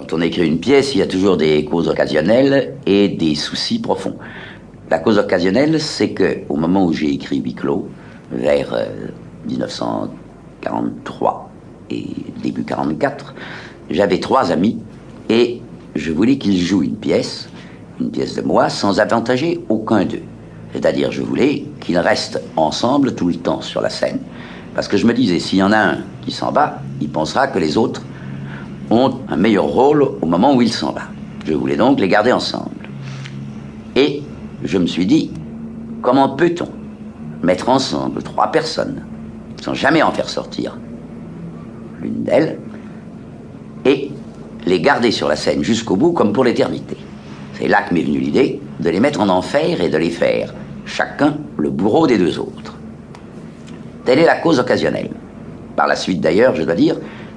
Quand on écrit une pièce, il y a toujours des causes occasionnelles et des soucis profonds. La cause occasionnelle, c'est que au moment où j'ai écrit Huis vers 1943 euh, et début 44, j'avais trois amis et je voulais qu'ils jouent une pièce, une pièce de moi, sans avantager aucun d'eux. C'est-à-dire, je voulais qu'ils restent ensemble tout le temps sur la scène. Parce que je me disais, s'il y en a un qui s'en va, il pensera que les autres ont un meilleur rôle au moment où il s'en va. Je voulais donc les garder ensemble. Et je me suis dit, comment peut-on mettre ensemble trois personnes sans jamais en faire sortir l'une d'elles et les garder sur la scène jusqu'au bout comme pour l'éternité? C'est là que m'est venue l'idée de les mettre en enfer et de les faire chacun le bourreau des deux autres. Telle est la cause occasionnelle. Par la suite d'ailleurs, je dois dire,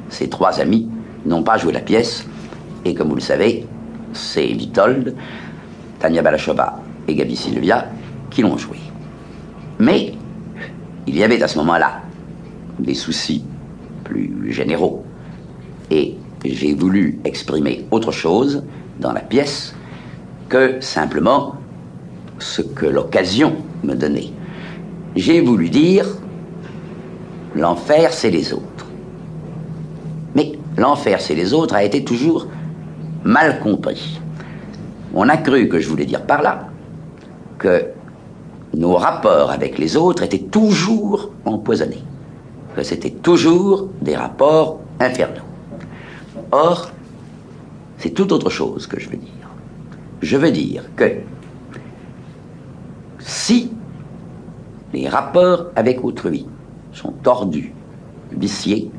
ces trois amis n'ont pas joué la pièce, et comme vous le savez, c'est Vitold, Tania Balachova et Gabi Silvia qui l'ont joué. Mais il y avait à ce moment-là des soucis plus généraux, et j'ai voulu exprimer autre chose dans la pièce que simplement ce que l'occasion me donnait. J'ai voulu dire, l'enfer, c'est les autres. L'enfer, c'est les autres a été toujours mal compris. On a cru que je voulais dire par là que nos rapports avec les autres étaient toujours empoisonnés, que c'était toujours des rapports infernaux. Or, c'est tout autre chose que je veux dire. Je veux dire que si les rapports avec autrui sont tordus, viciés,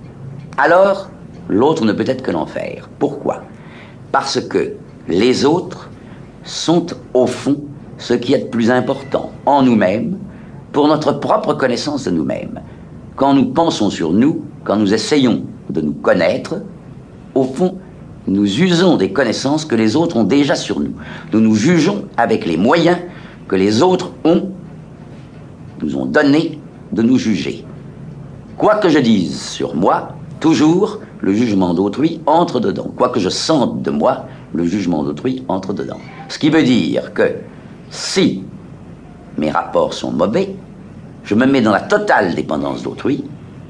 alors l'autre ne peut être que l'enfer. Pourquoi? Parce que les autres sont au fond ce qui est de plus important en nous-mêmes pour notre propre connaissance de nous-mêmes. Quand nous pensons sur nous, quand nous essayons de nous connaître, au fond, nous usons des connaissances que les autres ont déjà sur nous. Nous nous jugeons avec les moyens que les autres nous ont donné de nous juger. Quoi que je dise sur moi, toujours le jugement d'autrui entre dedans. Quoi que je sente de moi, le jugement d'autrui entre dedans. Ce qui veut dire que si mes rapports sont mauvais, je me mets dans la totale dépendance d'autrui,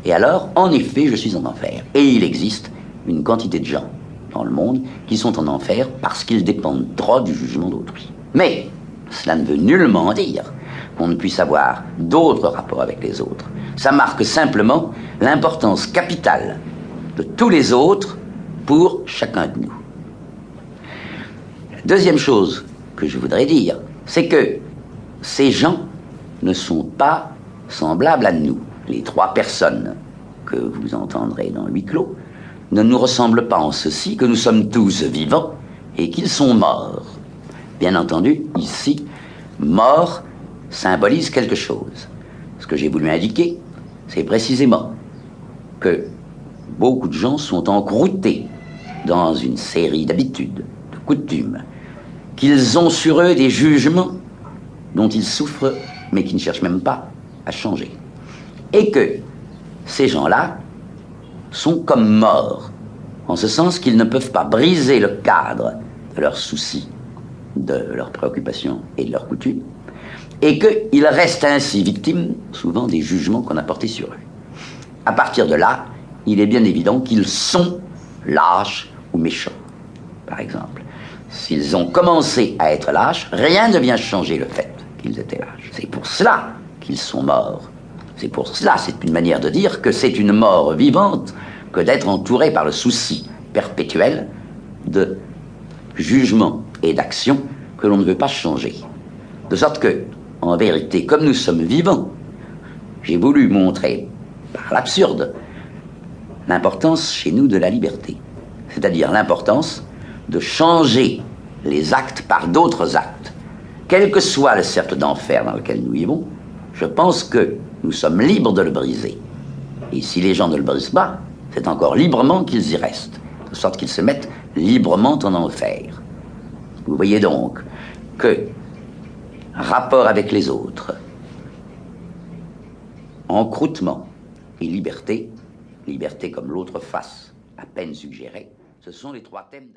et alors, en effet, je suis en enfer. Et il existe une quantité de gens dans le monde qui sont en enfer parce qu'ils dépendent trop du jugement d'autrui. Mais cela ne veut nullement dire qu'on ne puisse avoir d'autres rapports avec les autres. Ça marque simplement l'importance capitale de tous les autres pour chacun de nous. deuxième chose que je voudrais dire, c'est que ces gens ne sont pas semblables à nous. Les trois personnes que vous entendrez dans huis clos ne nous ressemblent pas en ceci que nous sommes tous vivants et qu'ils sont morts. Bien entendu, ici, mort symbolise quelque chose. Ce que j'ai voulu indiquer, c'est précisément que beaucoup de gens sont encroutés dans une série d'habitudes, de coutumes, qu'ils ont sur eux des jugements dont ils souffrent, mais qui ne cherchent même pas à changer. Et que ces gens-là sont comme morts, en ce sens qu'ils ne peuvent pas briser le cadre de leurs soucis de leurs préoccupations et de leurs coutumes, et qu'ils restent ainsi victimes souvent des jugements qu'on a portés sur eux. À partir de là, il est bien évident qu'ils sont lâches ou méchants, par exemple. S'ils ont commencé à être lâches, rien ne vient changer le fait qu'ils étaient lâches. C'est pour cela qu'ils sont morts. C'est pour cela, c'est une manière de dire que c'est une mort vivante que d'être entouré par le souci perpétuel de jugement et d'action que l'on ne veut pas changer. De sorte que, en vérité, comme nous sommes vivants, j'ai voulu montrer, par l'absurde, l'importance chez nous de la liberté. C'est-à-dire l'importance de changer les actes par d'autres actes. Quel que soit le cercle d'enfer dans lequel nous vivons, je pense que nous sommes libres de le briser. Et si les gens ne le brisent pas, c'est encore librement qu'ils y restent, de sorte qu'ils se mettent librement en enfer. Vous voyez donc que rapport avec les autres, encroutement et liberté, liberté comme l'autre face à peine suggérée, ce sont les trois thèmes.